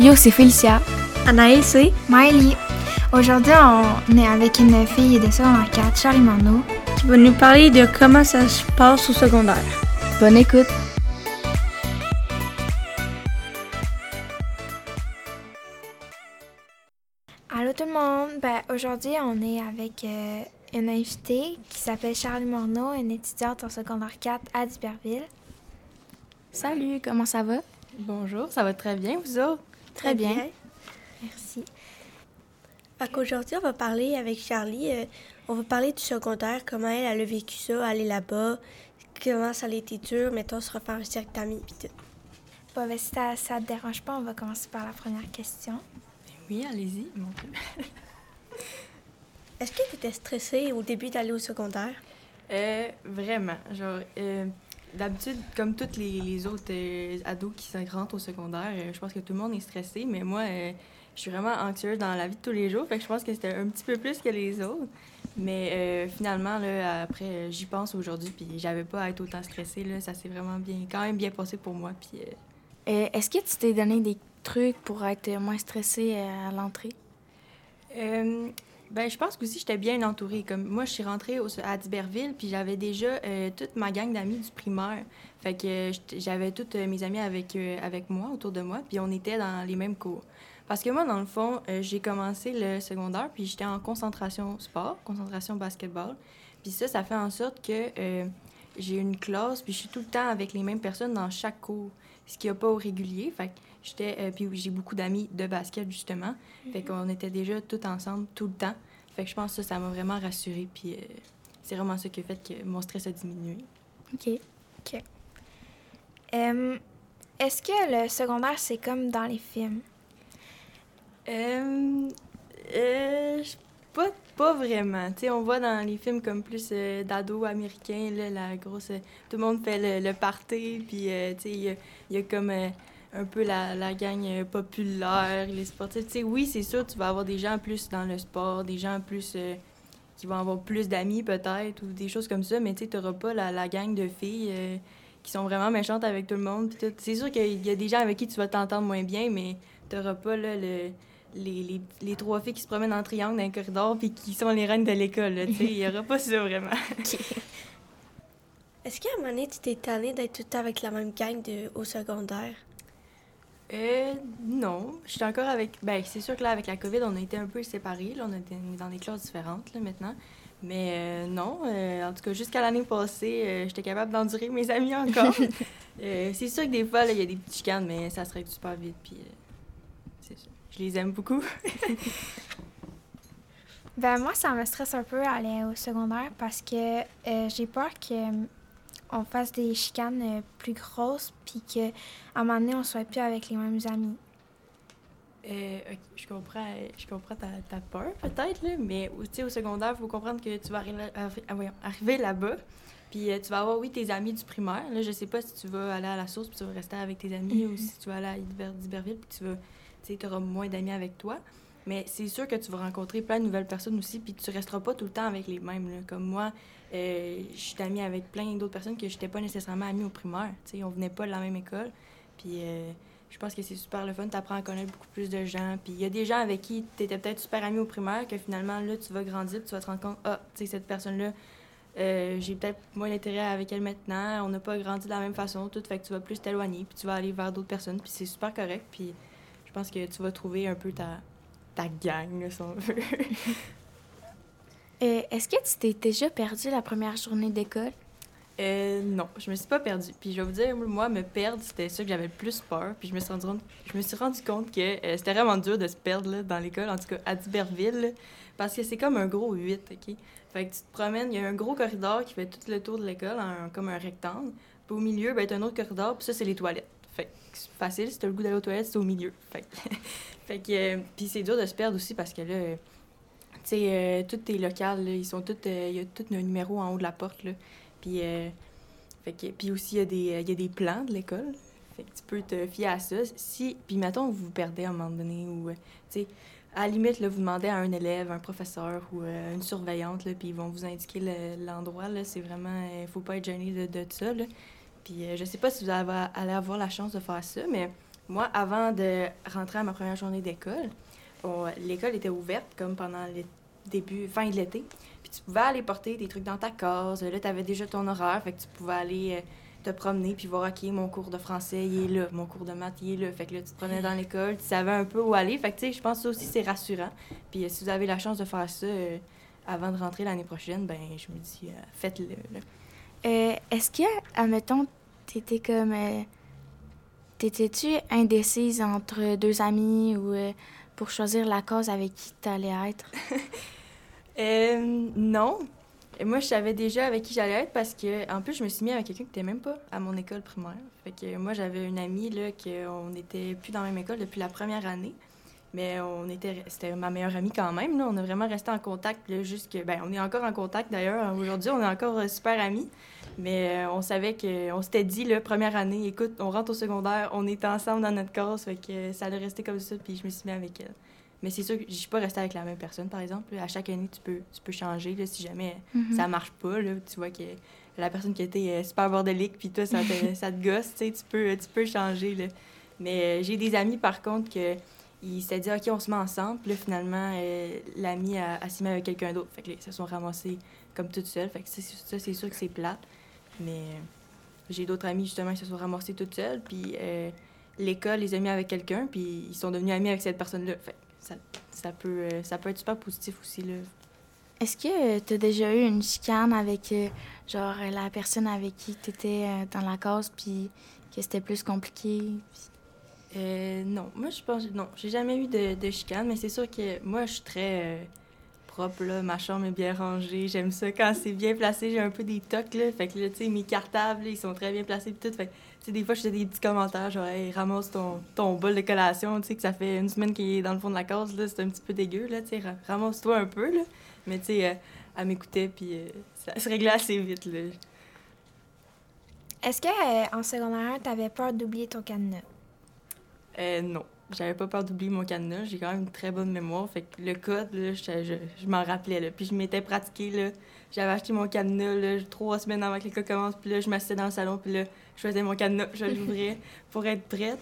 Yo, c'est Félicia. Anaïs, c'est Miley. Aujourd'hui, on est avec une fille de secondaire 4, Charlie Morneau, qui va nous parler de comment ça se passe au secondaire? Bonne écoute. Allô tout le monde. Ben, aujourd'hui, on est avec euh, une invitée qui s'appelle Charlie Morneau, une étudiante en secondaire 4 à Duberville. Salut, comment ça va? Bonjour, ça va très bien, vous autres? Très, bien. Merci. Fait qu'aujourd'hui, on va parler avec Charlie. euh, on va parler du secondaire, comment elle, elle a vécu ça, aller là-bas, comment ça a été dur, mettons, se refaire un cercle d'amis, pis tout. Bon, ben, si ça, ça te dérange pas, on va commencer par la première question. Oui, allez-y. mon. Est-ce que tu étais stressée au début d'aller au secondaire? Euh, vraiment. Genre, euh, d'habitude, comme tous les, les autres euh, ados qui sont rentrent au secondaire, euh, je pense que tout le monde est stressé, mais moi, euh, je suis vraiment anxieuse dans la vie de tous les jours, fait que je pense que c'était un petit peu plus que les autres. Mais finalement, là, après, j'y pense aujourd'hui, puis j'avais pas à être autant stressée, là, ça s'est vraiment bien, quand même bien passé pour moi, puis... Est-ce que tu t'es donné des trucs pour être moins stressé euh, à l'entrée? Ben, je pense qu'aussi, j'étais bien entourée. Comme moi, je suis rentrée à Diberville, puis j'avais déjà euh, toute ma gang d'amis du primaire. Fait que euh, j'avais toutes euh, mes amies avec, avec moi, autour de moi, puis on était dans les mêmes cours. Parce que moi, dans le fond, j'ai commencé le secondaire, puis j'étais en concentration sport, concentration basketball. Puis ça, ça fait en sorte que j'ai une classe, puis je suis tout le temps avec les mêmes personnes dans chaque cours, ce qui n'y a pas au régulier. Que j'étais... euh, puis j'ai beaucoup d'amis de basket, justement. Fait qu'on était déjà tout ensemble tout le temps. Fait que je pense que ça, ça m'a vraiment rassurée. Puis euh, c'est vraiment ça qui a fait que mon stress a diminué. OK. Euh, Est-ce que le secondaire, c'est comme dans les films? Euh, euh, pas, pas vraiment. Tu sais, on voit dans les films comme plus euh, d'ados américains, là, la grosse... euh, tout le monde fait le, le party, puis tu sais, il y a, il y a comme un peu la, la gang euh, populaire, les sportifs. Tu oui, c'est sûr, tu vas avoir des gens plus dans le sport, des gens plus... euh, qui vont avoir plus d'amis peut-être, ou des choses comme ça, mais tu sais, t'auras pas la, la gang de filles... euh, qui sont vraiment méchantes avec tout le monde. C'est sûr qu'il y a des gens avec qui tu vas t'entendre moins bien, mais t'auras pas là, le, les, les, trois filles qui se promènent en triangle dans un corridor puis qui sont les reines de l'école. tu. Il y aura pas ça vraiment. Est-ce qu'à un moment donné, tu t'es tanné d'être tout le temps avec la même gang de, au secondaire? Euh, non. Je suis encore avec. Ben, c'est sûr que là, avec la COVID, on a été un peu séparés. Là, on était dans des classes différentes là, maintenant. Mais euh, non, euh, en tout cas, jusqu'à l'année passée, euh, j'étais capable d'endurer mes amis encore. C'est sûr que des fois, il y a des petites chicanes, mais ça se règle super vite. Puis, c'est ça. Je les aime beaucoup. Ben moi, ça me stresse un peu aller au secondaire parce que j'ai peur que on fasse des chicanes euh, plus grosses puis qu'à un moment donné, on soit plus avec les mêmes amis. Euh, je comprends, je comprends ta, ta peur peut-être, mais au secondaire, il faut comprendre que tu vas arri- arri- ah, arriver là-bas, puis euh, tu vas avoir, oui, tes amis du primaire. Là, je sais pas si tu vas aller à la source puis tu vas rester avec tes amis ou si tu vas aller à d'Iberville puis tu vas, tu sais, auras moins d'amis avec toi. Mais c'est sûr que tu vas rencontrer plein de nouvelles personnes aussi, puis tu resteras pas tout le temps avec les mêmes. là. Comme moi, euh, je suis amie avec plein d'autres personnes que je n'étais pas nécessairement amie au primaire. Tu sais, on venait pas de la même école. Puis euh, je pense que c'est super le fun. Tu apprends à connaître beaucoup plus de gens. Puis il y a des gens avec qui tu étais peut-être super ami au primaire que finalement, là, tu vas grandir, tu vas te rendre compte, ah, tu sais, cette personne-là, euh, j'ai peut-être moins d'intérêt avec elle maintenant. On n'a pas grandi de la même façon, tout. Fait que tu vas plus t'éloigner, puis tu vas aller vers d'autres personnes. Puis c'est super correct. Puis je pense que tu vas trouver un peu ta, ta gang, si on veut. Euh, Est-ce que tu t'es déjà perdu la première journée d'école? Euh, non, je me suis pas perdue. Puis je vais vous dire, moi, me perdre, c'était ça que j'avais le plus peur. Puis je me suis rendu compte, je me suis rendu compte que euh, c'était vraiment dur de se perdre là, dans l'école, en tout cas à Duberville, là, parce que c'est comme un gros 8, OK? Fait que tu te promènes, il y a un gros corridor qui fait tout le tour de l'école, comme un rectangle. Puis au milieu, ben, t'as un autre corridor, puis ça, c'est les toilettes. Fait que c'est facile, si t'as le goût d'aller aux toilettes, c'est au milieu. Fait que, puis c'est dur de se perdre aussi parce que là, tu sais, euh, tous tes locales, ils sont tous, euh, il y a tout un numéro en haut de la porte. Puis, euh, fait que, puis aussi, il y, a des, euh, y a des plans de l'école. Fait que tu peux te fier à ça. Si, puis mettons, vous vous perdez à un moment donné ou, euh, tu sais, à la limite, là, vous demandez à un élève, un professeur ou euh, une surveillante, puis ils vont vous indiquer le- l'endroit. là. C'est vraiment, il faut pas être gêné de, de ça. Là. Puis euh, je sais pas si vous allez, avoir la chance de faire ça, mais moi, avant de rentrer à ma première journée d'école, l'école était ouverte comme pendant le début, fin de l'été. Puis tu pouvais aller porter des trucs dans ta case. Là, tu avais déjà ton horaire, fait que tu pouvais aller euh, te promener puis voir, OK, mon cours de français, il est là. Mon cours de maths, il est là. Fait que là, tu te prenais dans l'école, tu savais un peu où aller. Fait que, tu sais, je pense que ça aussi, c'est rassurant. Puis euh, si vous avez la chance de faire ça euh, avant de rentrer l'année prochaine, ben je me dis, euh, faites-le. Euh, Est-ce que, admettons, t'étais comme. T'étais-tu indécise entre deux amis ou euh, pour choisir la cause avec qui t'allais être? Euh, non. Et moi, je savais déjà avec qui j'allais être parce que, en plus, je me suis mis avec quelqu'un qui n'était même pas à mon école primaire. Fait que moi, j'avais une amie, là, qu'on n'était plus dans la même école depuis la première année. Mais on était, c'était ma meilleure amie quand même, là. On a vraiment resté en contact, là, jusque, ben, on est encore en contact d'ailleurs. Aujourd'hui, on est encore euh, super amis. Mais euh, on savait que, on s'était dit, première année, écoute, on rentre au secondaire, on est ensemble dans notre classe. Fait que ça allait rester comme ça, puis je me suis mis avec elle. Mais c'est sûr que je suis pas restée avec la même personne, par exemple. À chaque année, tu peux, tu peux changer. Là, si jamais Mhm. ça marche pas, là, tu vois que la personne qui était euh, super bordélique, puis toi, ça te, ça te gosse, tu sais, tu peux, tu peux changer. Là. Mais euh, j'ai des amis, par contre, que ils s'étaient dit, OK, on se met ensemble. Puis là, finalement, euh, l'ami a, a s'y mis avec quelqu'un d'autre. Fait que là, ils se sont ramassés comme toutes seules. Fait que ça, c'est sûr que c'est plate. Mais euh, j'ai d'autres amis, justement, qui se sont ramassés toutes seules. Puis euh, l'école les a mis avec quelqu'un, puis ils sont devenus amis avec cette personne-là. Fait ça, ça, peut, euh, ça peut être super positif aussi, là. Est-ce que tu as déjà eu une chicane avec, genre, la personne avec qui tu étais dans la cause, puis que c'était plus compliqué? puis- Euh, non, moi je pense non, j'ai jamais eu de, de chicane, mais c'est sûr que moi je suis très euh, propre là, ma chambre est bien rangée, j'aime ça quand c'est bien placé, j'ai un peu des tocs là, fait que là tu sais mes cartables là, ils sont très bien placés pis tout, fait tu sais des fois je fais des petits commentaires genre hey, ramasse ton, ton bol de collation, tu sais que ça fait une semaine qu'il est dans le fond de la case là, c'est un petit peu dégueu là, tu sais ra- ramasse-toi un peu là, mais tu sais euh, elle m'écoutait puis euh, ça se réglait assez vite là. Est-ce que euh, en secondaire 1, t'avais peur d'oublier ton cadenas? Euh, non. J'avais pas peur d'oublier mon cadenas. J'ai quand même une très bonne mémoire. Fait que le code, là, je, je, je m'en rappelais. Là. Puis je m'étais pratiqué. Là. J'avais acheté mon cadenas là, trois semaines avant que l'école commence. Puis là, je m'asseyais dans le salon. Puis là, je faisais mon cadenas. Je l'ouvrais pour être prête.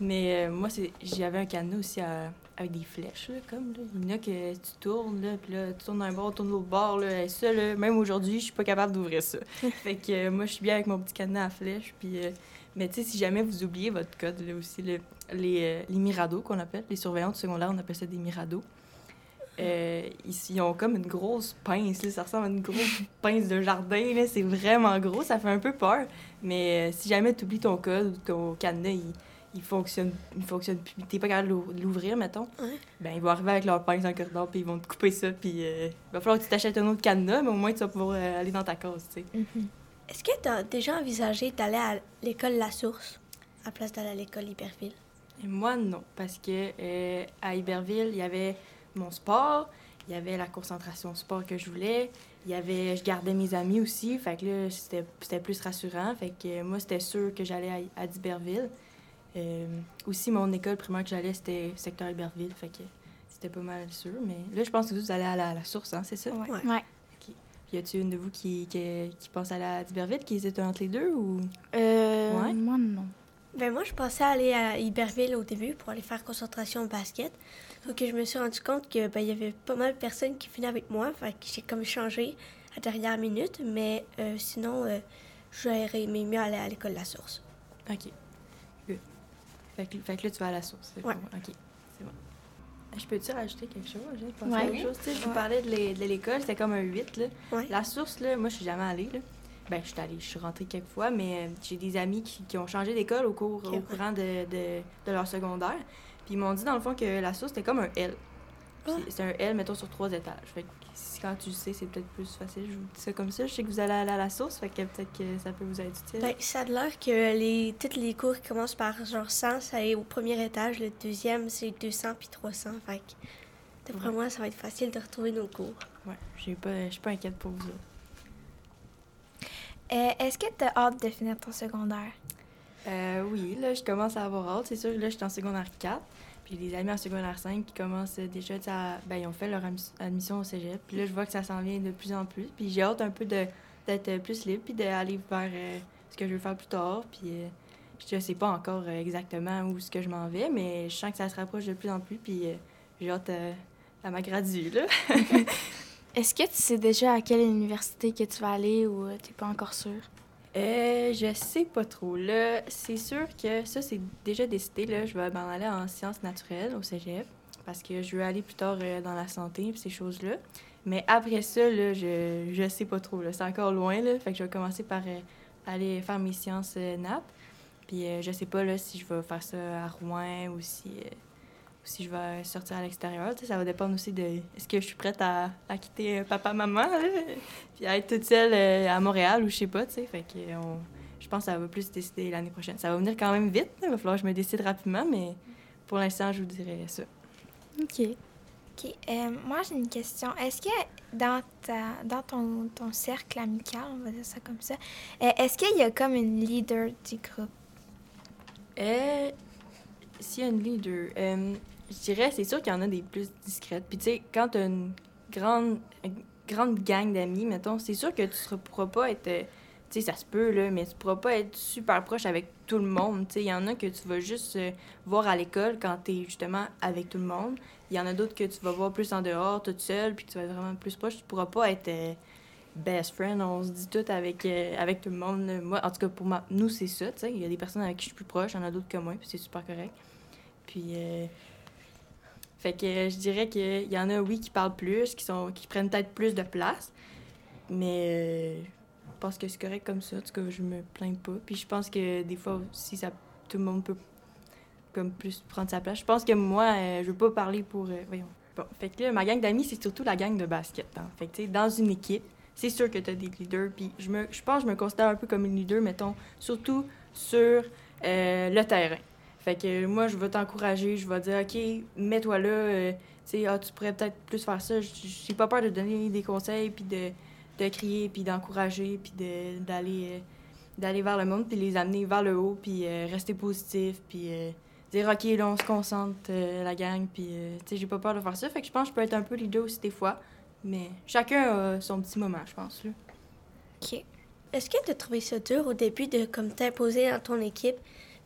Mais euh, moi, c'est j'avais un cadenas aussi à- avec des flèches. Là, comme, là. Il y en a que tu tournes. Là, puis là, tu tournes d'un bord, tu tournes de l'autre bord. Là. Et ça, là, même aujourd'hui, je suis pas capable d'ouvrir ça. fait que euh, moi, je suis bien avec mon petit cadenas à flèches. Puis... euh, mais tu sais, si jamais vous oubliez votre code, là aussi, le- les, euh, les mirados qu'on appelle, les surveillants du secondaire, on appelle ça des mirados. Euh, ils, ils ont comme une grosse pince, là, ça ressemble à une grosse pince de jardin, là, c'est vraiment gros, ça fait un peu peur. Mais euh, si jamais tu oublies ton code ou ton cadenas, il, il fonctionne, il fonctionne plus, t'es pas capable de l'ou- de l'ouvrir, mettons, Ouais. ben ils vont arriver avec leur pince dans le corridor, puis ils vont te couper ça, puis euh, il va falloir que tu t'achètes un autre cadenas, mais au moins tu vas pouvoir aller dans ta case, tu sais. Est-ce que tu as déjà envisagé d'aller à l'école La Source à la place d'aller à l'école Hyperville? Et moi, non, parce que euh, à Iberville, il y avait mon sport, il y avait la concentration sport que je voulais, il y avait, je gardais mes amis aussi, fait que là, c'était c'était plus rassurant. Fait que euh, moi, c'était sûr que j'allais à, à Iberville. Euh, aussi, mon école primaire que j'allais, c'était secteur Iberville, fait que c'était pas mal sûr. Mais là, je pense que vous allez à la, à la source, hein, c'est ça? Ouais. Ouais. Y a-t-il une de vous qui, qui, qui pense à la d'Iberville, qui hésite entre les deux ou... Euh, Ouais. Moi, non. Ben moi, je pensais aller à Iberville au début pour aller faire concentration au basket. Donc, je me suis rendu compte que ben, il y avait pas mal de personnes qui venaient avec moi. Fait que j'ai comme changé à dernière minute. Mais euh, sinon, euh, j'aurais aimé mieux aller à l'école La Source. OK. Good. Fait que, fait que là, tu vas à la source. Ouais. bon. OK. C'est bon. Je peux-tu rajouter quelque chose? J'ai Ouais. à quelque chose? Tu sais, je vous parlais de l'é- de l'école, c'était comme un 8. Là. Ouais. La source, là, moi, je suis jamais allée. Là. Ben, je suis allée, je suis rentrée quelques fois, mais euh, j'ai des amis qui, qui ont changé d'école au, cours, au courant de, de, de leur secondaire. Puis ils m'ont dit, dans le fond, que la source, c'était comme un L. Ah. C'est un L, mettons, sur trois étages. Fait que si- quand tu le sais, c'est peut-être plus facile. Je vous dis ça comme ça. Je sais que vous allez aller à la source, fait que peut-être que ça peut vous être utile. Ben, ça a l'air que les, tous les cours qui commencent par genre 100, ça est au premier étage. Le deuxième, c'est 200 puis 300. Fait que, d'après Ouais. moi, ça va être facile de retrouver nos cours. Ouais, j'ai pas, je suis pas inquiète pour vous. autres. Euh, Est-ce que tu as hâte de finir ton secondaire? Euh, oui, là, je commence à avoir hâte. C'est sûr que là, je suis en secondaire 4. Puis des amis en secondaire 5 qui commencent déjà, à- ben, ils ont fait leur admis- admission au cégep. Puis là, je vois que ça s'en vient de plus en plus. Puis j'ai hâte un peu d'être plus libre, puis d'aller vers euh, ce que je veux faire plus tard. Puis, euh, je sais pas encore euh, exactement où ce que je m'en vais, mais je sens que ça se rapproche de plus en plus, puis euh, j'ai hâte à ma gradue, là. Est-ce que tu sais déjà à quelle université que tu vas aller ou t'es pas encore sûr? Euh, je sais pas trop. Là, c'est sûr que ça, c'est déjà décidé. Là, je vais m'en aller en sciences naturelles au cégep parce que je veux aller plus tard euh, dans la santé et ces choses-là. Mais après ça, là, je, je sais pas trop. C'est encore loin. Là, fait que je vais commencer par euh, aller faire mes sciences euh, nat. Puis je sais pas là, si je vais faire ça à Rouen ou si, ou si je vais sortir à l'extérieur. Ça va dépendre aussi de est-ce que je suis prête à, à quitter euh, papa-maman là, puis à être toute seule euh, à Montréal ou je sais pas. Fait que euh, on- je pense que ça va plus se décider l'année prochaine. Ça va venir quand même vite. Il va falloir que je me décide rapidement, mais pour l'instant, je vous dirais ça. OK. OK. euh, moi, j'ai une question. Est-ce que dans, ta, dans ton, ton cercle amical, on va dire ça comme ça, euh, est-ce qu'il y a comme une leader du groupe? Euh, S'il y a une leader, je dirais, c'est sûr qu'il y en a des plus discrètes. Puis, tu sais, quand tu as une grande, grande gang d'amis, mettons, c'est sûr que tu ne pourras pas être. euh, Tu sais, ça se peut, là, mais tu pourras pas être super proche avec tout le monde. Tu sais, il y en a que tu vas juste euh, voir à l'école quand tu es justement avec tout le monde. Il y en a d'autres que tu vas voir plus en dehors, toute seule, puis tu vas être vraiment plus proche. Tu pourras pas être euh, best friend, on se dit tout avec, avec tout le monde. Moi, en tout cas, pour moi, nous, c'est ça, tu sais. Il y a des personnes avec qui je suis plus proche, il y en a d'autres que moi, puis c'est super correct. Puis, fait que euh, je dirais qu'il y en a, oui, qui parlent plus, qui, sont, qui prennent peut-être plus de place, mais euh, je pense que c'est correct comme ça. En tout cas, je me plains pas. Puis je pense que des fois aussi, ça, tout le monde peut comme plus prendre sa place. Je pense que moi, euh, je veux pas parler pour... voyons. Bon, fait que là, ma gang d'amis, c'est surtout la gang de basket. hein. Fait que, tu dans une équipe, c'est sûr que tu as des leaders. Puis je, me, je pense que je me considère un peu comme une leader, mettons, surtout sur le terrain. Fait que moi, je vais t'encourager, je vais dire, OK, mets-toi là, euh, ah, tu pourrais peut-être plus faire ça. J'ai pas peur de donner des conseils, puis de, crier, puis d'encourager, puis d'aller euh, d'aller vers le monde, puis les amener vers le haut, puis euh, rester positif, puis dire, OK, là, on se concentre, la gang, puis, tu sais, j'ai pas peur de faire ça. Fait que je pense que je peux être un peu leader aussi des fois, mais chacun a son petit moment, je pense, là. OK. Est-ce que tu as trouvé ça dur au début de comme t'imposer dans ton équipe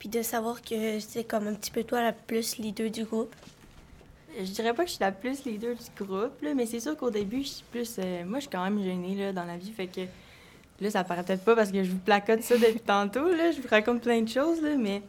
puis de savoir que c'est comme un petit peu toi la plus leader du groupe? Je dirais pas que je suis la plus leader du groupe, là, mais c'est sûr qu'au début, je suis plus. euh, moi, je suis quand même gênée là, dans la vie. Fait que là, ça paraît peut-être pas parce que je vous placote ça depuis tantôt. Là, je vous raconte plein de choses, là, mais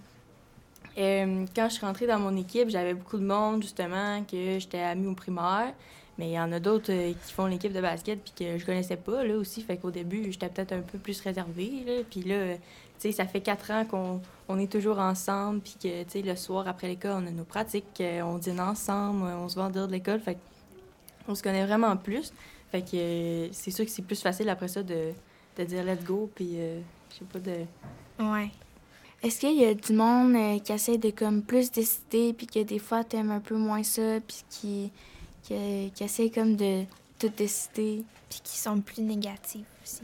euh, quand je suis rentrée dans mon équipe, j'avais beaucoup de monde, justement, que j'étais amie au primaire. Mais il y en a d'autres euh, qui font l'équipe de basket puis que je connaissais pas, là, aussi. Fait qu'au début, j'étais peut-être un peu plus réservée, là. Puis là, ça fait quatre ans qu'on on est toujours ensemble, puis que, le soir après l'école, on a nos pratiques, euh, on dîne ensemble, euh, on se va en dehors de l'école, fait on se connaît vraiment plus. Fait que euh, c'est sûr que c'est plus facile après ça de, de dire let's go, puis je sais pas, de... Ouais. Est-ce qu'il y a du monde qui essaie de comme plus décider, puis que des fois t'aimes un peu moins ça, puis qui, qui, qui essaie comme de tout décider? Puis qui sont plus négatifs aussi?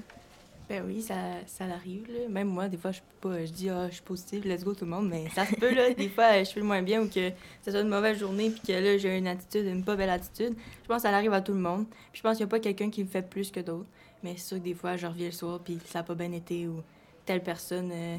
Ben oui, ça, ça arrive, là. Même moi, des fois, je peux pas, je dis, ah, je suis positive, let's go tout le monde, mais ça se peut, là. Des fois, je fais le moins bien ou que ce soit une mauvaise journée, puis que là, j'ai une attitude, une pas belle attitude. Je pense que ça arrive à tout le monde. Puis je pense qu'il n'y a pas quelqu'un qui me fait plus que d'autres. Mais c'est sûr que des fois, je reviens le soir, puis ça n'a pas bien été, ou telle personne euh,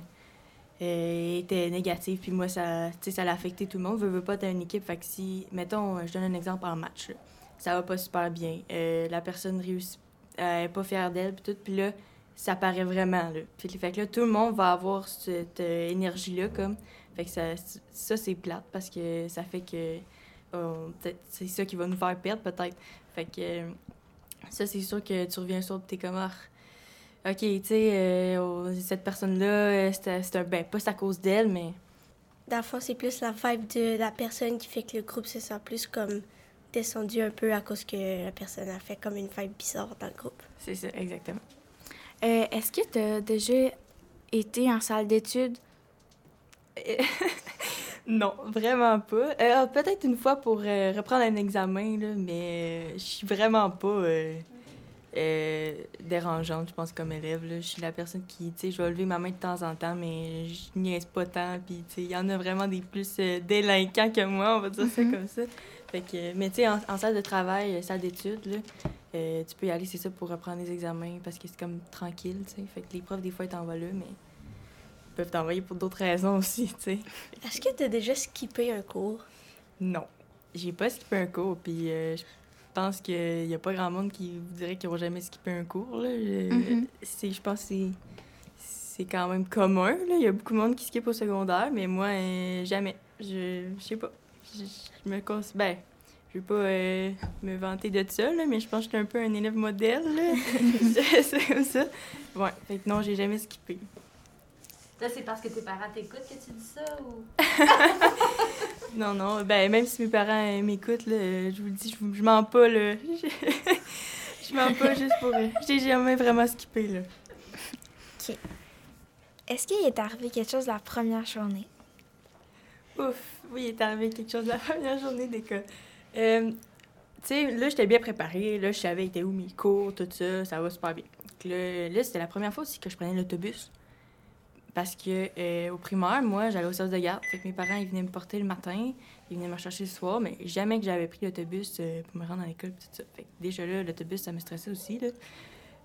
euh, était négative, puis moi, ça, ça l'a affecté tout le monde. Veux, veux pas, t'as une équipe, fait que si, mettons, je donne un exemple en match, là. ça va pas super bien. Euh, la personne réussit, elle est pas fière d'elle, puis tout, puis là, ça paraît vraiment, là. Fait que là, tout le monde va avoir cette euh, énergie-là, comme. Fait que ça, ça c'est plate, parce que ça fait que... euh, c'est ça qui va nous faire perdre, peut-être. Fait que... euh, ça, c'est sûr que tu reviens sur t'es comme... OK, tu sais, euh, oh, cette personne-là, c'est c'est un... Ben, pas c'est à cause d'elle, mais... Dans le fond, c'est plus la vibe de la personne qui fait que le groupe se sent plus comme descendu un peu à cause que la personne a fait comme une vibe bizarre dans le groupe. C'est ça, exactement. Euh, Est-ce que t'as déjà été en salle d'études? Non, vraiment pas. Euh, Peut-être une fois pour euh, reprendre un examen, là, mais je suis vraiment pas dérangeante, je pense, comme élève. Je suis la personne qui, tu sais, je vais lever ma main de temps en temps, mais je niaise pas tant. Puis, tu sais, il y en a vraiment des plus délinquants que moi, on va dire ça comme ça. Fait que, mais tu sais, en, en salle de travail, salle d'études, là, euh, tu peux y aller, c'est ça, pour reprendre les examens, parce que c'est comme tranquille, tu sais. Fait que les profs, des fois, ils t'envoient là, mais peuvent t'envoyer pour d'autres raisons aussi, tu sais. Est-ce que tu as déjà skippé un cours? Non. J'ai pas skippé un cours, puis euh, je pense qu'il y a pas grand monde qui vous dirait qu'ils n'ont jamais skippé un cours, là. Je, Mhm. je pense que c'est... C'est quand même commun, là. Il y a beaucoup de monde qui skippe au secondaire, mais moi, euh, jamais. Je, sais pas. Je, je me cons... Ben, je veux pas euh, me vanter de ça, là, mais je pense que je suis un peu un élève modèle, là. c'est comme ça. Ouais, fait que non, j'ai jamais skippé. Là, c'est parce que tes parents t'écoutent que tu dis ça ou? Non, non, ben même si mes parents euh, m'écoutent, là, je vous le dis, je, je mens pas, là. Je, mens pas juste pour... euh, J'ai jamais vraiment skippé, là. Est-ce qu'il est arrivé quelque chose la première journée? Ouf, oui, il est arrivé quelque chose la première journée d'école. Euh, tu sais, là, j'étais bien préparée. Là, je savais était où mes cours, tout ça. Ça va super bien. Donc là, là, c'était la première fois aussi que je prenais l'autobus. Parce que euh, au primaire, moi, j'allais au service de garde. Fait que mes parents, ils venaient me porter le matin. Ils venaient me chercher le soir. Mais jamais que j'avais pris l'autobus euh, pour me rendre à l'école. tout ça. Fait que déjà là, l'autobus, ça me stressait aussi, là.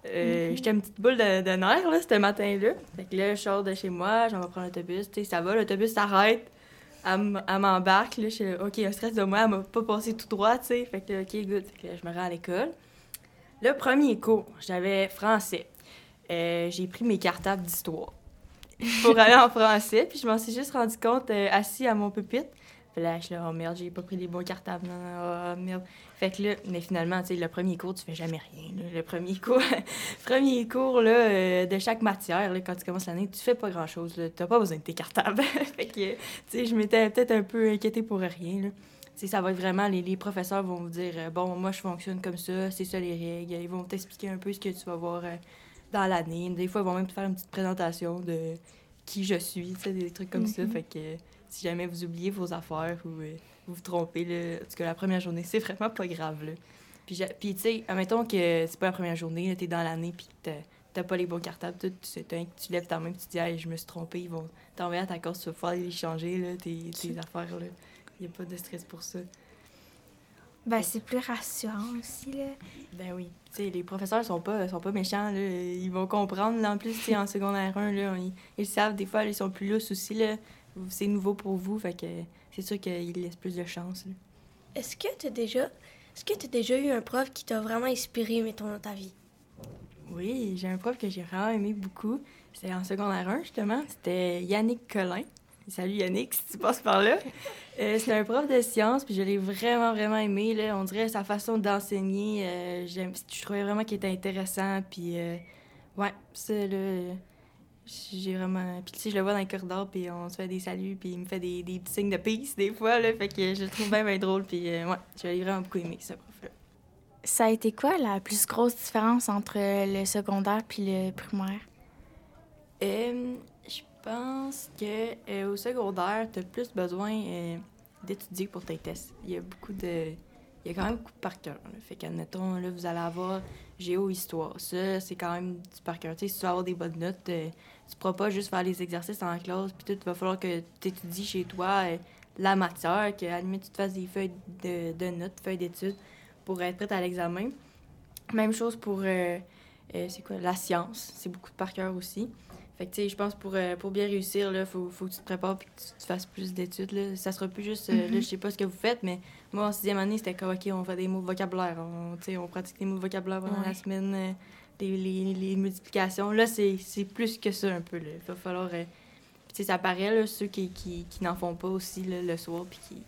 Euh, J'étais une petite boule de, de nerfs, là, ce matin-là. Fait que là, je sors de chez moi, j'en vais prendre l'autobus. Tu sais, ça va, l'autobus s'arrête. Elle m'embarque, là, je suis OK, un stress de moi, elle m'a pas passé tout droit, tu sais. Fait que OK, good. Fait que là, je me rends à l'école. Le premier cours, j'avais français. Euh, j'ai pris mes cartables d'histoire pour aller en français, puis je m'en suis juste rendu compte euh, assis à mon pupitre. Puis là, je suis là, oh merde, j'ai pas pris les bons cartables, non, non, oh merde. Fait que là, mais finalement, tu sais, le premier cours, tu fais jamais rien. là. Le premier cours, premier cours là, euh, de chaque matière, là, quand tu commences l'année, tu fais pas grand-chose. là. T'as pas besoin de tes cartables. fait que, tu sais, je m'étais peut-être un peu inquiétée pour rien. Là. Tu sais, ça va être vraiment, les, les professeurs vont vous dire, euh, bon, moi, je fonctionne comme ça, c'est ça les règles. Ils vont t'expliquer un peu ce que tu vas voir euh, dans l'année. Des fois, ils vont même te faire une petite présentation de qui je suis, tu sais, des trucs comme ça. Mhm. Fait que si jamais vous oubliez vos affaires ou euh, vous vous trompez, là, en tout cas, la première journée, c'est vraiment pas grave, là. Puis, puis tu sais, admettons que c'est pas la première journée, t'es dans l'année, puis que t'as- pas les bons cartables, tout, tu, tu lèves ta main, puis tu dis, hey, je me suis trompée, ils vont t'envoyer à ta course, tu vas pouvoir les changer, là, tes, tes affaires, là. Y a pas de stress pour ça. Ben, c'est plus rassurant aussi, là. Ben oui. Tu sais, les professeurs sont pas, sont pas méchants, là. Ils vont comprendre, là. En plus, en secondaire 1, là, ils, ils savent, des fois, ils sont plus lousses aussi, là. C'est nouveau pour vous, fait que c'est sûr qu'ils laissent plus de chance. Est-ce que tu as déjà. Est-ce que tu as déjà eu un prof qui t'a vraiment inspiré, mettons, dans ta vie? Oui, j'ai un prof que j'ai vraiment aimé beaucoup. C'était en secondaire 1, justement. C'était Yannick Collin. Salut Yannick, si tu passes par là. Euh, C'était un prof de sciences, puis je l'ai vraiment, vraiment aimé. Là. On dirait sa façon d'enseigner. euh, je trouvais vraiment qu'il était intéressant. Puis, euh, ouais, ça, là, j'ai vraiment... Puis, tu sais, je le vois dans le corridor, puis on se fait des saluts, puis il me fait des, des petits signes de peace, des fois, là. Fait que je le trouve bien, bien drôle. Puis, euh, ouais, je l'ai vraiment beaucoup aimé, ce prof-là. Ça a été quoi la plus grosse différence entre le secondaire puis le primaire? Euh, je pense que euh, au secondaire, tu as plus besoin euh, d'étudier pour tes tests. Il y a beaucoup de. Il y a quand même beaucoup de par cœur. là. Fait qu'admettons, là, vous allez avoir géo-histoire. Ça, c'est quand même du par cœur. Tu sais, si tu veux avoir des bonnes notes, euh, tu pourras pas juste faire les exercices en classe, puis tout, il va falloir que tu étudies chez toi euh, la matière, qu'à la limite, tu te fasses des feuilles de, de notes, feuilles d'études pour être prête à l'examen. Même chose pour, euh, euh, c'est quoi, la science. C'est beaucoup de par cœur aussi. Fait que, tu sais, je pense pour, euh, pour bien réussir, là, faut, faut que tu te prépares et que tu, tu fasses plus d'études, là. Ça sera plus juste, euh, là, je sais pas ce que vous faites, mais moi, en sixième année, c'était comme, OK, on fait des mots de vocabulaire. On, on pratique des mots de vocabulaire pendant la semaine, les, les, les multiplications. Là, c'est plus que ça, un peu, là. Il va falloir... euh, puis, ça paraît, là, ceux qui, qui, qui n'en font pas aussi, là, le soir, puis qui...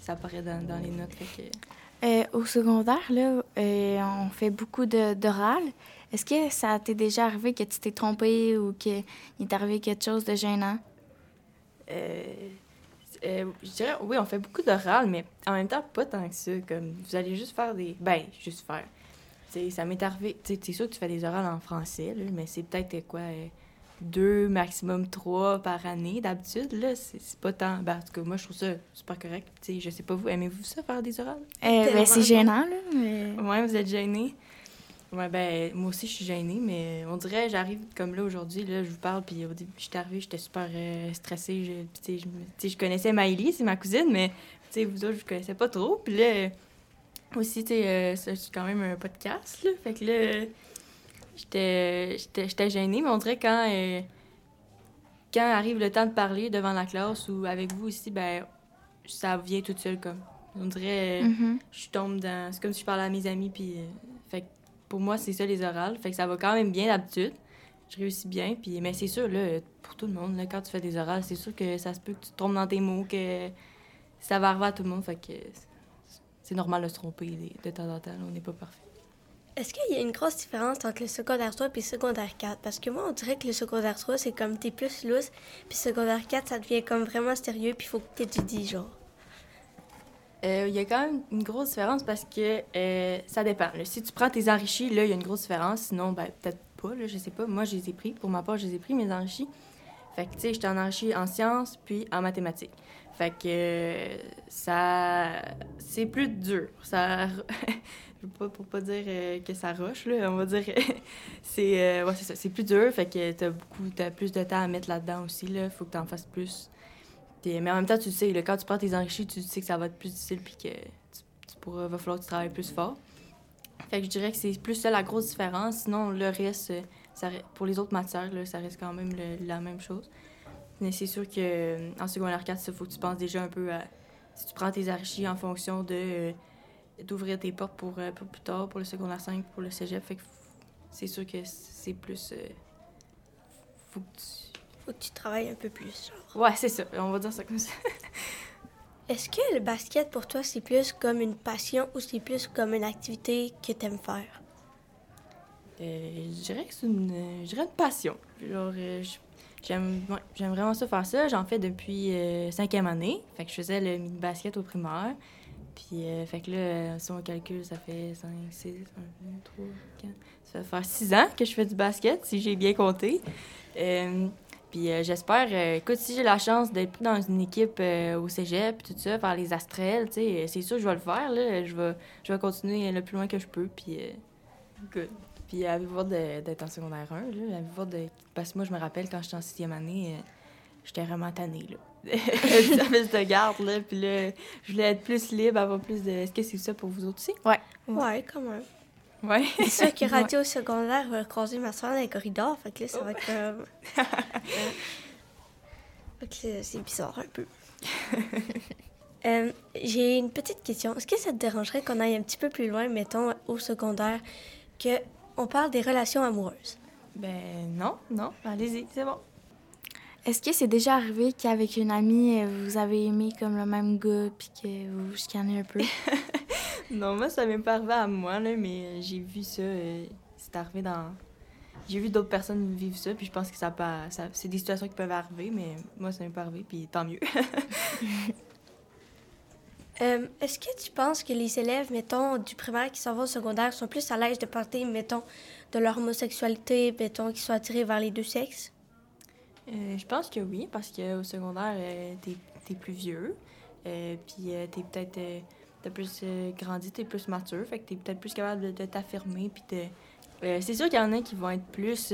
Ça apparaît dans, dans les notes, fait que... Euh, au secondaire, là, euh, on fait beaucoup de- d'oral. Est-ce que ça t'est déjà arrivé que tu t'es trompé ou qu'il est arrivé quelque chose de gênant? Euh, je dirais, oui, on fait beaucoup d'oral, mais en même temps, pas tant que ça. Comme, vous allez juste faire des. Ben, juste faire. Tu sais, ça m'est arrivé. Tu sais, c'est sûr que tu fais des orales en français, là, mais c'est peut-être quoi, euh, deux, maximum trois par année d'habitude, là. C'est c'est pas tant. Ben, en tout cas, moi, je trouve ça super correct. Tu sais, je sais pas vous, aimez-vous ça, faire des orales? Euh, ben, c'est gênant, là. mais- Ouais, vous êtes gêné. Ouais, ben, moi aussi, je suis gênée, mais on dirait, j'arrive comme là aujourd'hui, là, je vous parle, puis au début, j'étais arrivée, j'étais super euh, stressée. Je, puis, tu sais, je, je connaissais Maïlie, c'est ma cousine, mais, tu sais, vous autres, je vous connaissais pas trop. Puis là, euh, aussi, tu sais, euh, c'est quand même un podcast, là. Fait que là, j'étais, gênée, mais on dirait quand, euh, quand arrive le temps de parler devant la classe ou avec vous aussi, ben ça vient tout seul comme. On dirait, euh, Mhm. je tombe dans. C'est comme si je parlais à mes amis, puis. fait que pour moi, c'est ça les orales. Fait que ça va quand même bien d'habitude. Je réussis bien, puis. Mais c'est sûr, là, pour tout le monde, là, quand tu fais des orales, c'est sûr que ça se peut que tu te trompes dans tes mots, que ça va arriver à tout le monde. Fait que c'est- normal de se tromper de, temps en temps. là, on n'est pas parfait. Est-ce qu'il y a une grosse différence entre le secondaire 3 et le secondaire 4? Parce que moi, on dirait que le secondaire 3, c'est comme t'es plus lousse, puis secondaire 4, ça devient comme vraiment sérieux, puis il faut que t'étudies, genre. Euh, Il y a quand même une grosse différence parce que euh, ça dépend. là. Si tu prends tes enrichis, là, il y a une grosse différence. Sinon, ben, peut-être pas, là, je sais pas. Moi, je les ai pris. Pour ma part, je les ai pris, mes enrichis. Fait que, tu sais, j'étais en enrichi en sciences puis en mathématiques. Fait que euh, ça... C'est plus dur. Ça... pas, pour pas dire euh, que ça roche, là, on va dire... c'est euh, c'est ça. C'est plus dur. Fait que t'as beaucoup... T'as plus de temps à mettre là-dedans aussi, là. Faut que t'en fasses plus. Mais en même temps, tu sais, là, quand tu prends tes enrichis, tu sais que ça va être plus difficile puis que tu, pourras, va falloir que tu travailles plus fort. Fait que je dirais que c'est plus ça la grosse différence. Sinon, le reste, ça, pour les autres matières, là, ça reste quand même le- la même chose. Mais c'est sûr que euh, en secondaire 4, il faut que tu penses déjà un peu à... Si tu prends tes enrichis en fonction de euh, d'ouvrir tes portes pour, euh, pour plus tard, pour le secondaire 5, pour le cégep. Fait que c'est sûr que c'est plus... euh, faut que tu... Faut que tu travailles un peu plus, genre. Ouais, c'est ça. On va dire ça comme ça. Est-ce que le basket, pour toi, c'est plus comme une passion ou c'est plus comme une activité que t'aimes faire? Euh, je dirais que c'est une, euh, je dirais une passion. Genre, euh, je- j'aime, ouais, vraiment ça faire ça. J'en fais depuis euh, cinquième année. Fait que je faisais le mini basket au primaire. Puis, euh, fait que là, euh, si on calcule, ça fait 5, 6, 1, 2, 3, 4. Ça va faire 6 ans que je fais du basket, si j'ai bien compté. Puis j'espère, écoute, si j'ai la chance d'être dans une équipe au cégep, puis tout ça, faire les astrelles, tu sais, c'est sûr que je vais le faire, là. Je vais, je vais continuer le plus loin que je peux, puis good. Puis avez-vous hâte de- d'être en secondaire 1, là? Avez-vous hâte de... Parce que moi, je me rappelle, quand j'étais en sixième année, euh, j'étais vraiment tannée, là. Service de garde, là, puis là, je voulais être plus libre, avoir plus de... Est-ce que c'est ça pour vous autres aussi? Ouais, quand même. Ouais. C'est sûr que radio au secondaire va croiser ma soeur dans les corridors, fait que là, ça va être comme... fait que c'est- c'est bizarre un peu. Euh, J'ai une petite question. Est-ce que ça te dérangerait qu'on aille un petit peu plus loin, mettons, au secondaire, que on parle des relations amoureuses? Ben non, non, allez-y, c'est bon. Est-ce que c'est déjà arrivé qu'avec une amie, vous avez aimé comme le même gars puis que vous vous chicanez un peu? Non, moi, ça m'est pas arrivé à moi, là, mais j'ai vu ça. euh, c'est arrivé dans. J'ai vu d'autres personnes vivre ça, puis je pense que ça, ça c'est des situations qui peuvent arriver, mais moi, ça m'est pas arrivé, puis tant mieux. Euh, Est-ce que tu penses que les élèves, mettons, du primaire qui s'en vont au secondaire sont plus à l'aise de parler, mettons, de leur homosexualité, mettons, qu'ils soient attirés vers les deux sexes? Euh, je pense que oui, parce qu'au secondaire, euh, t'es es plus vieux, euh, puis t'es peut-être. t'as plus grandi, t'es plus mature, fait que t'es peut-être plus capable de, t'affirmer, puis de. C'est sûr qu'il y en a qui vont être plus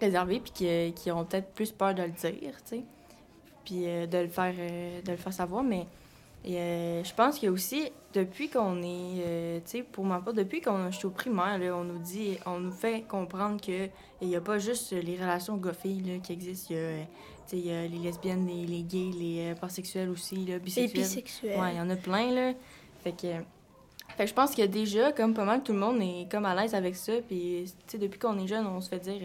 réservés, puis qui, qui auront peut-être plus peur de le dire, tu sais, puis de, le faire, de le faire savoir, mais. Euh, je pense que aussi, depuis qu'on est, euh, tu sais, pour ma part, depuis qu'on je suis au primaire, là, on nous dit, on nous fait comprendre que il n'y a pas juste les relations gars-filles qui existent. Il y a, euh, tu sais, il y a les lesbiennes, les, les gays, les pansexuels aussi, là, Les bisexuels. bisexuels. Ouais, il y en a plein, là. Fait que, fait que je pense que déjà, comme pas mal tout le monde est comme à l'aise avec ça. Puis, tu sais, depuis qu'on est jeune, on se fait dire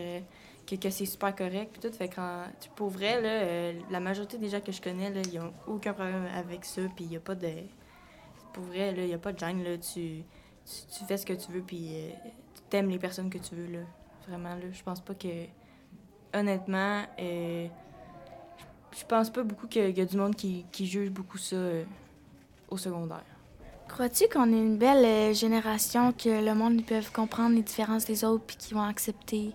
que, que c'est super correct. Puis tout. Fait quand- pour vrai, là, euh, la majorité des gens que je connais, là, ils ont aucun problème avec ça. Puis, il n'y a pas de. Pour vrai, il n'y a pas de gêne, là. Tu, tu, fais ce que tu veux, puis euh, tu t'aimes les personnes que tu veux, là. Vraiment, là. Je pense pas que. Honnêtement, euh, je pense pas beaucoup qu'il y a du monde qui, qui juge beaucoup ça euh, au secondaire. Crois-tu qu'on est une belle génération que le monde peuvent comprendre les différences des autres puis qu'ils vont accepter?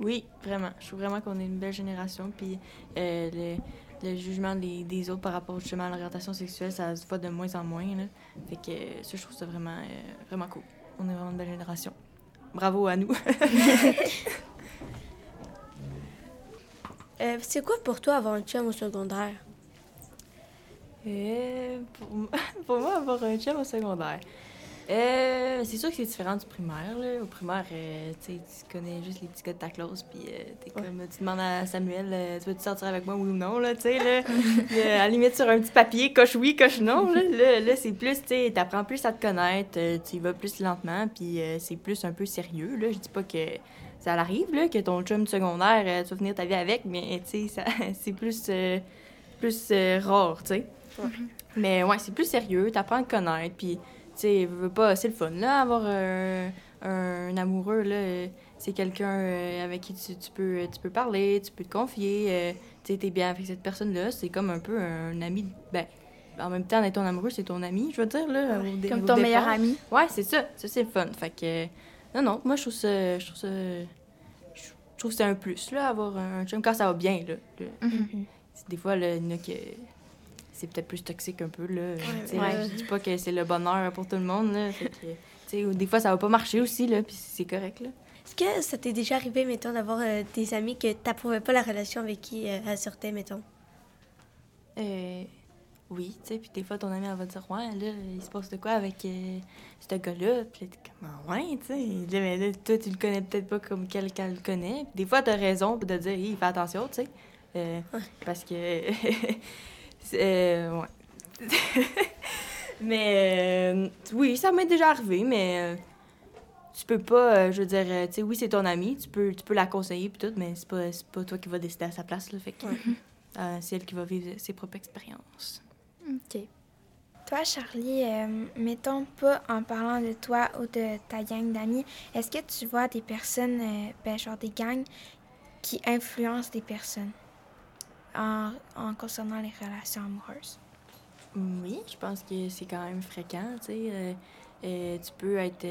Oui, vraiment. Je trouve vraiment qu'on est une belle génération. Puis euh, le, le jugement des, des autres par rapport justement à l'orientation sexuelle, ça se voit de moins en moins. Là. Fait que euh, ça, je trouve ça vraiment, euh, vraiment cool. On est vraiment une belle génération. Bravo à nous. Euh, c'est quoi pour toi avoir un chum au secondaire? Pour, moi- pour moi, avoir un chum au secondaire. Euh, c'est sûr que c'est différent du primaire. Là. Au primaire, euh, tu connais juste les petits gars de ta classe, puis euh, t'es comme, tu demandes à Samuel, euh, tu veux-tu sortir avec moi, oui ou non, là, tu sais, là. Là, à la limite, sur un petit papier, coche oui, coche non, là. Là, là, c'est plus, tu sais, t'apprends plus à te connaître, euh, tu y vas plus lentement, puis euh, c'est plus un peu sérieux, là. Je dis pas que ça arrive, là, que ton chum secondaire, euh, tu vas finir ta vie avec, mais, tu sais, c'est plus, euh, plus euh, rare, tu sais. Mais ouais, c'est plus sérieux, t'apprends à te connaître, puis sais, veux pas, c'est le fun, là, avoir un, un amoureux, là. C'est quelqu'un euh, avec qui tu, tu peux, tu peux parler, tu peux te confier, euh, tu sais, t'es bien avec cette personne-là. C'est comme un peu un ami, ben, en même temps, d'être ton amoureux, c'est ton ami, je veux dire, là. au Comme au ton meilleur ami. Ouais, c'est ça. Ça, c'est le fun. Fait que, non, non, moi, je trouve ça, je trouve ça, je trouve que c'est un plus, là, avoir un chum quand ça va bien, là. là. Mhm. Des fois, là, il y en a que c'est peut-être plus toxique un peu, là. Ouais. Je dis pas que c'est le bonheur pour tout le monde, là. Fait que, des fois, ça va pas marcher aussi, là, puis c'est correct, là. Est-ce que ça t'est déjà arrivé, mettons, d'avoir euh, des amis que t'approuvais pas la relation avec qui euh, elle sortait, mettons? Euh, oui, tu sais, puis des fois, ton ami, elle va te dire, ouais, là, il se passe de quoi avec euh, ce gars-là? Puis t'es comme, Ah, ouais, tu sais. Là, mais là, toi, tu le connais peut-être pas comme quelqu'un le connaît. Des fois, t'as raison de dire, Hey, fais attention, tu sais. Euh, Parce que. euh, ouais. mais euh, oui, ça m'est déjà arrivé, mais. euh, tu peux pas, euh, je veux dire, tu sais, oui, c'est ton ami, tu peux, tu peux la conseiller puis tout, mais c'est pas, c'est pas toi qui vas décider à sa place, là, fait que euh, c'est elle qui va vivre ses propres expériences. OK. Toi, Charlie, euh, mettons pas en parlant de toi ou de ta gang d'amis, est-ce que tu vois des personnes, euh, ben, genre des gangs, qui influencent des personnes? En, concernant les relations amoureuses? Oui, je pense que c'est quand même fréquent, tu sais. euh, euh, tu peux être...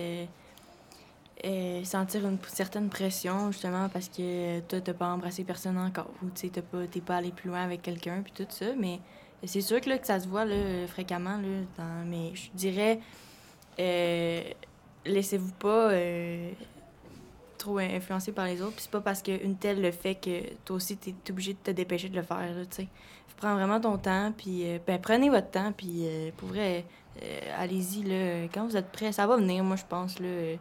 euh, sentir une certaine pression, justement, parce que toi, t'as pas embrassé personne encore, ou tu sais, t'as pas, t'es pas allé plus loin avec quelqu'un, puis tout ça, mais c'est sûr que, là, que ça se voit, là, fréquemment, là, dans- mais je dirais, laissez-vous pas trop influencer par les autres, puis c'est pas parce qu'une telle le fait que toi aussi, t'es es obligé de te dépêcher de le faire, tu sais. Prends vraiment ton temps, puis euh, ben, prenez votre temps, puis euh, pour vrai, euh, allez-y, là, quand vous êtes prêts, ça va venir, moi, je pense, là. il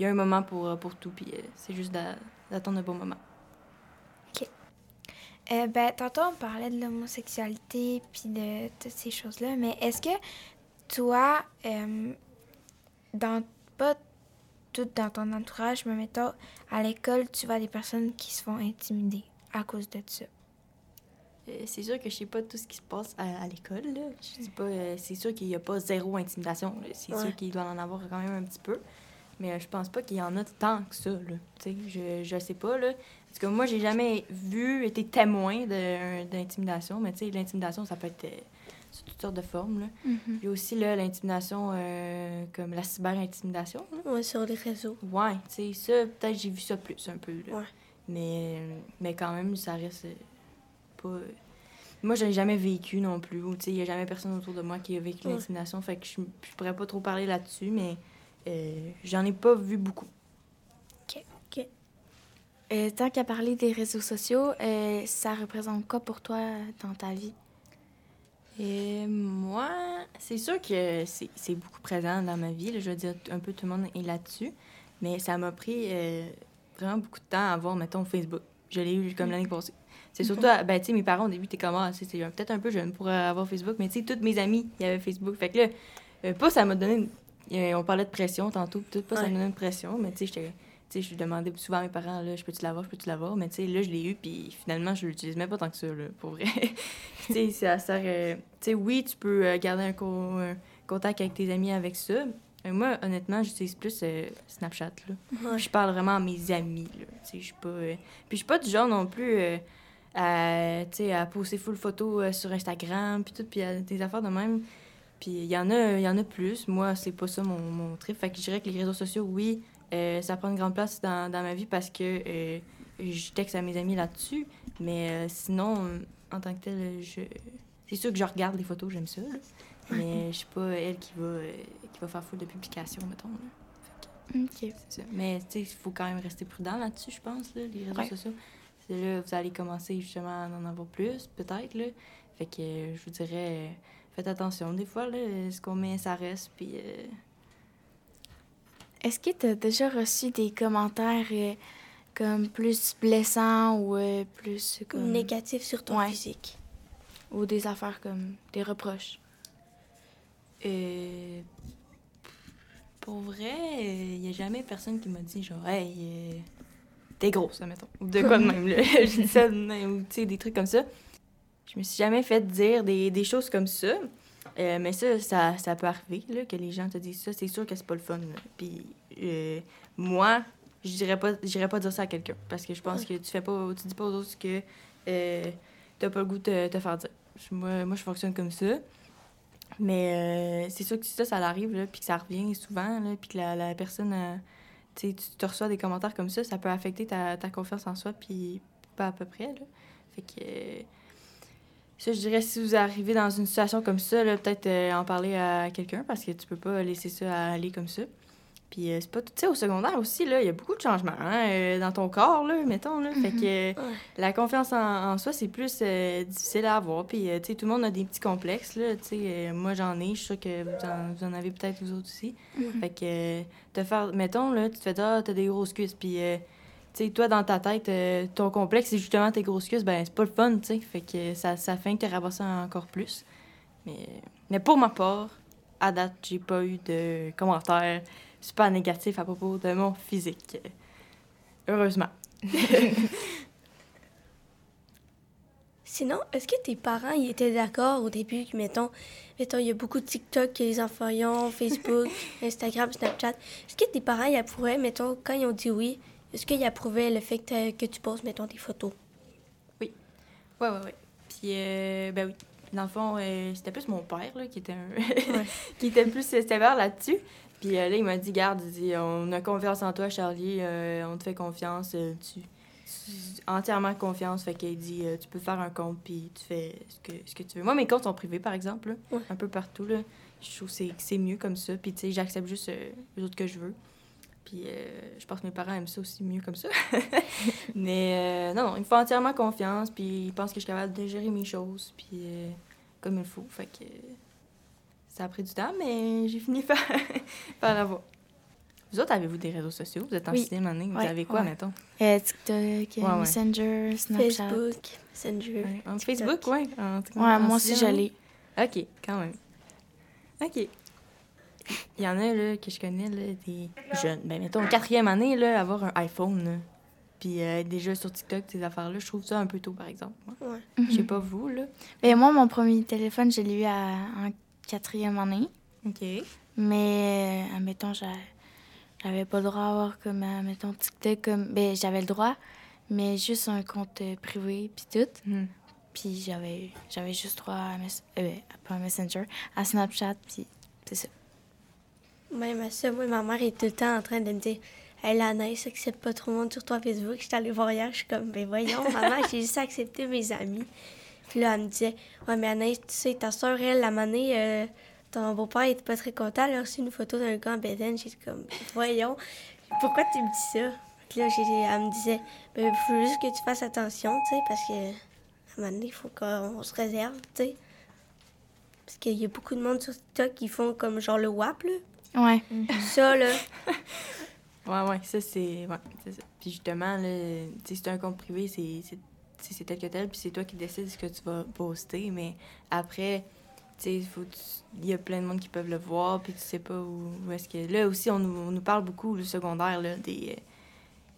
y a un moment pour, pour tout, puis c'est juste d'a- d'attendre un bon moment. Euh, ben, tantôt, on parlait de l'homosexualité puis de toutes ces choses-là, mais est-ce que toi, dans pas dans ton entourage, mais mettons, à l'école, tu vois des personnes qui se font intimider à cause de ça? Euh, c'est sûr que je sais pas tout ce qui se passe à, à l'école, là. Je dis pas... euh, c'est sûr qu'il y a pas zéro intimidation. C'est Ouais. sûr qu'il doit en avoir quand même un petit peu. Mais euh, je pense pas qu'il y en a tant que ça, là. Sais, je, je sais pas, là. Parce que moi, j'ai jamais vu, été témoin de- d'intimidation. Mais sais, l'intimidation, ça peut être euh, sous toutes sortes de formes, là. Il y a aussi, là, l'intimidation euh, comme la cyber-intimidation. Ouais, sur les réseaux. Ouais, tu sais, ça, peut-être j'ai vu ça plus un peu, là. Ouais. Mais, mais quand même, ça reste euh, pas... euh, Moi, je n'ai jamais vécu non plus. ou, Tu sais, il n'y a jamais personne autour de moi qui a vécu Ouais. l'intimidation. Fait que je, je pourrais pas trop parler là-dessus, mais euh, j'en ai pas vu beaucoup. Euh, tant qu'à parler des réseaux sociaux, euh, ça représente quoi pour toi dans ta vie? Et moi, c'est sûr que c'est beaucoup présent dans ma vie. là. Je veux dire, un peu tout le monde est là-dessus. Mais ça m'a pris euh, vraiment beaucoup de temps à avoir, mettons, Facebook. Je l'ai eu comme l'année passée. C'est surtout, à- ben, tu sais, mes parents, au début, t'es comme, ah, c'est peut-être un peu jeune pour avoir Facebook, mais tu sais, toutes mes amies, il y avait Facebook. Fait que là, euh, pas ça m'a donné. une- euh, on parlait de pression tantôt, tout, pas ça me donnait une pression, mais tu sais, j'étais. Tu sais, je demandais souvent à mes parents, là, je peux-tu l'avoir, je peux-tu l'avoir, mais tu sais, là, je l'ai eu, puis finalement, je l'utilise même pas tant que ça, là, pour vrai. tu sais, ça sert. euh, tu sais, oui, tu peux euh, garder un, co- un contact avec tes amis avec ça. Mais moi, honnêtement, j'utilise plus euh, Snapchat, là. Ouais. Je parle vraiment à mes amis, là. Tu sais, je suis pas... euh, Puis je suis pas du genre non plus à, tu sais, à poster full photo sur Instagram, puis tout, puis à des affaires de même. Puis il y en a, il y en a plus. Moi, c'est pas ça mon, mon trip. Fait que je dirais que les réseaux sociaux, oui, euh, ça prend une grande place dans, dans ma vie parce que euh, je texte à mes amis là-dessus. Mais euh, sinon, en tant que tel, je... c'est sûr que je regarde les photos, j'aime ça, là. Mais je suis pas elle qui va, euh, qui va faire full de publications, mettons. là. Ça. Mais il faut quand même rester prudent là-dessus, je pense, là, les réseaux Ouais. sociaux. Là, vous allez commencer justement à en avoir plus, peut-être, là. Fait que euh, je vous dirais, euh, faites attention. Des fois, là, ce qu'on met, ça reste, puis... euh, est-ce que tu as déjà reçu des commentaires euh, comme plus blessants ou euh, plus comme... Négatif sur ton Ouais. physique? ou des affaires comme des reproches? Euh, pour vrai, il n'y a jamais personne qui m'a dit genre, hey, euh, t'es grosse, mettons. Ou de quoi de même, là. Je dis ça de même, ou tu sais, des trucs comme ça. Je me suis jamais fait dire des, des choses comme ça. Euh, mais ça, ça, ça peut arriver, là, que les gens te disent ça. C'est sûr que c'est pas le fun. là. Puis euh, moi, je dirais pas, j'irais pas dire ça à quelqu'un. Parce que je pense que tu fais pas, tu dis pas aux autres ce que euh, t'as pas le goût de te, faire dire. Moi, moi, je fonctionne comme ça. Mais c'est sûr que ça, ça arrive, là, puis que ça revient souvent, là, puis que la, la personne, tu te reçois des commentaires comme ça, ça peut affecter ta, ta confiance en soi, puis pas à peu près, là. Fait que... ça, je dirais, si vous arrivez dans une situation comme ça, là, peut-être euh, en parler à quelqu'un, parce que tu peux pas laisser ça aller comme ça. Puis euh, c'est pas tout... Tu sais, au secondaire aussi, là, il y a beaucoup de changements hein, euh, dans ton corps, là, mettons, là. Fait que... euh, la confiance en, en soi, c'est plus difficile à avoir. Puis, tu sais, tout le monde a des petits complexes, là. Tu sais, moi, j'en ai. Je suis sûre que vous en, vous en avez peut-être vous autres aussi. Fait que, te faire... Mettons, là, tu te fais dire, ah, t'as des grosses cuisses. Puis, euh, sais, toi, dans ta tête, euh, ton complexe, c'est justement tes grosses cuisses. Ben, c'est pas le fun, tu sais. Fait que ça, ça fait que te rabasser encore plus. Mais, mais pour ma part, à date, j'ai pas eu de commentaires super négatifs à propos de mon physique. Heureusement. Sinon, est-ce que tes parents ils étaient d'accord au début mettons, mettons, il y a beaucoup de TikTok que les enfants y ont, Facebook, Instagram, Snapchat. Est-ce que tes parents ils approuvaient, mettons, quand ils ont dit oui, est-ce qu'ils approuvaient le fait que, que tu poses, mettons, des photos? Ouais, ouais, ouais. Puis, euh, ben oui. Dans le fond, euh, c'était plus mon père là, qui était un... qui était plus sévère là-dessus. Puis euh, là, il m'a dit, garde, il dit, on a confiance en toi, Charlie, on te fait confiance, tu, entièrement confiance. Fait qu'il dit, euh, tu peux faire un compte, puis tu fais ce que, ce que tu veux. Moi, mes comptes sont privés, par exemple, là, Ouais. un peu partout. Là. Je trouve que c'est- que c'est mieux comme ça. Puis, tu sais, j'accepte juste euh, les autres que je veux. Puis, euh, je pense que mes parents aiment ça aussi mieux comme ça. Mais euh, non, non, il me fait entièrement confiance, puis ils pensent que je suis capable de gérer mes choses, puis euh, comme il faut. Fait que ça a pris du temps, mais j'ai fini par, par l'avoir. Vous autres, avez-vous des réseaux sociaux? Vous êtes en Oui. sixième année. Vous Ouais, avez quoi, ouais. mettons? Euh, TikTok, Ouais, ouais. Messenger, Snapchat. Facebook, Messenger. Ouais, en TikTok. Facebook, oui. Ouais, moi aussi, je l'ai. OK, quand même. OK. Il y en a là, que je connais, là, des jeunes. Ben, mettons, en quatrième année, là, avoir un iPhone, là. Puis euh, être déjà sur TikTok, ces affaires-là, je trouve ça un peu tôt, par exemple. Ouais. Mhm. Je sais pas vous, là. Ben, moi, mon premier téléphone, je l'ai eu à- en quatrième année. OK. Mais, euh, admettons, j'a- j'avais pas le droit d'avoir comme, admettons, TikTok. Comme, ben, j'avais le droit, mais juste un compte euh, privé, puis tout. Mhm. Puis j'avais j'avais juste droit à, Mes- euh, pas à Messenger, à Snapchat, puis c'est ça. Même à ça, moi, ma mère est tout le temps en train de me dire Hey, neige, accepte pas trop de monde sur ton Facebook. Je suis allée voir hier, je suis comme Ben voyons, maman, j'ai juste accepté mes amis. Puis là, elle me disait Ouais, mais Anaïs, tu sais, ta soeur, elle, la manée, euh, ton beau-père était pas très content. Elle a reçu une photo d'un gars en bédaine. J'étais comme Ben Voyons, pourquoi tu me dis ça Puis là, elle me disait Ben, il faut juste que tu fasses attention, tu sais, parce que à un moment donné, il faut qu'on se réserve, tu sais. Parce qu'il y a beaucoup de monde sur TikTok qui font comme genre le WAP, là. Ouais. Ça, là. Ouais, ouais, ça, c'est. Ouais, c'est ça. Puis justement, là, tu sais, c'est un compte privé, c'est. tel que tel, puis c'est toi qui décides ce que tu vas poster, mais après, tu sais, il y a plein de monde qui peuvent le voir, puis tu sais pas où, où est-ce que... Là aussi, on nous, on nous parle beaucoup, le secondaire, là, des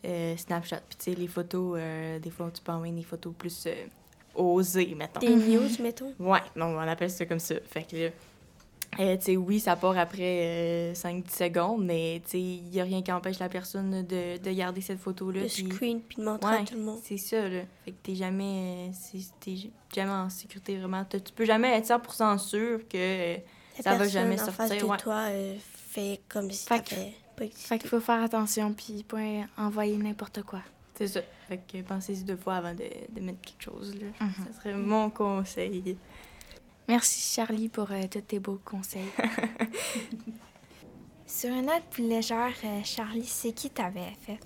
euh, euh, Snapchat, puis tu sais, les photos, euh, des fois, tu peux envoyer des photos plus euh, osées, mettons. Des news, mettons? Ouais, non, on appelle ça comme ça. Fait que, là, euh, tu sais, oui, ça part après 5-10 secondes, mais il n'y a rien qui empêche la personne de, de garder cette photo-là. Le puis- screen, puis de montrer Ouais, à tout le monde. c'est ça, là. Fait que t'es jamais, euh, jamais en sécurité, vraiment. Tu peux jamais être 100% sûr que... euh, La ça va jamais en sortir, face de ouais. toi euh, fait comme si Fait t'avais pas existé. Fait qu'il faut faire attention, puis pas envoyer n'importe quoi. C'est ça. Fait que pensez-y deux fois avant de, de mettre quelque chose, là. Mhm. Ça serait mon conseil. Merci, Charlie, pour euh, tous tes beaux conseils. Sur une note plus légère, euh, Charlie, c'est qui t'avais fait?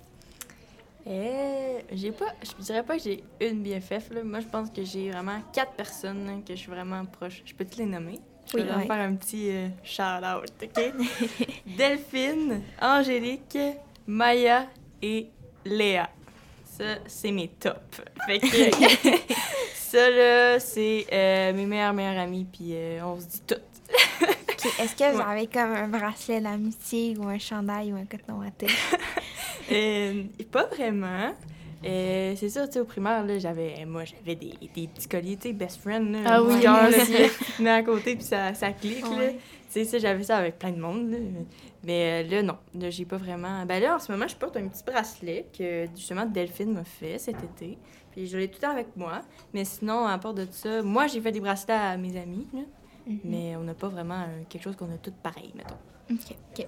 Euh, j'ai pas, je dirais pas que j'ai une BFF, là. Moi, je pense que j'ai vraiment quatre personnes là, que je suis vraiment proche. Je peux te les nommer? Je vais Oui, leur ouais. faire un petit euh, shout-out, OK? Delphine, Angélique, Maya et Léa. Ça, c'est mes tops. Fait que ça, là, c'est euh, mes meilleures, meilleures amies, puis euh, on se dit tout. Ok, Est-ce que vous Ouais. avez comme un bracelet d'amitié ou un chandail ou un coton watté? Euh, pas vraiment. Euh, c'est sûr, tu sais, au primaire, là, j'avais, moi, j'avais des, des petits colliers, tu sais, best friend, là, Ah oui, cœur, là, mets à côté, puis ça, ça clique, là. Ouais. Tu sais, j'avais ça avec plein de monde, là. Mais là, non, là, j'ai pas vraiment... Ben là, en ce moment, je porte un petit bracelet que, justement, Delphine m'a fait cet été. Puis je l'ai tout le temps avec moi. Mais sinon, à part de ça, moi, j'ai fait des bracelets à mes amis, là. Mais on n'a pas vraiment euh, quelque chose qu'on a toutes pareil, mettons. OK.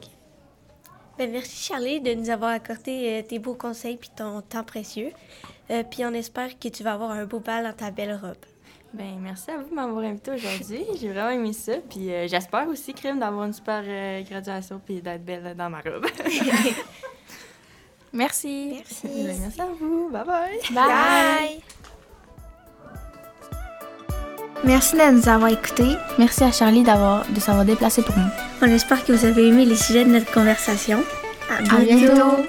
Ben, merci Charlie de nous avoir accordé euh, tes beaux conseils puis ton temps précieux. Euh, puis on espère que tu vas avoir un beau bal dans ta belle robe. Ben, merci à vous de m'avoir invité aujourd'hui. J'ai vraiment aimé ça. Puis euh, j'espère aussi, Crime, d'avoir une super graduation puis d'être belle dans ma robe. Merci. Merci. Ben, merci à vous. Bye bye. Bye! Merci de nous avoir écoutés. Merci à Charlie d'avoir de s'avoir déplacé pour nous. On espère que vous avez aimé les sujets de notre conversation. À bientôt.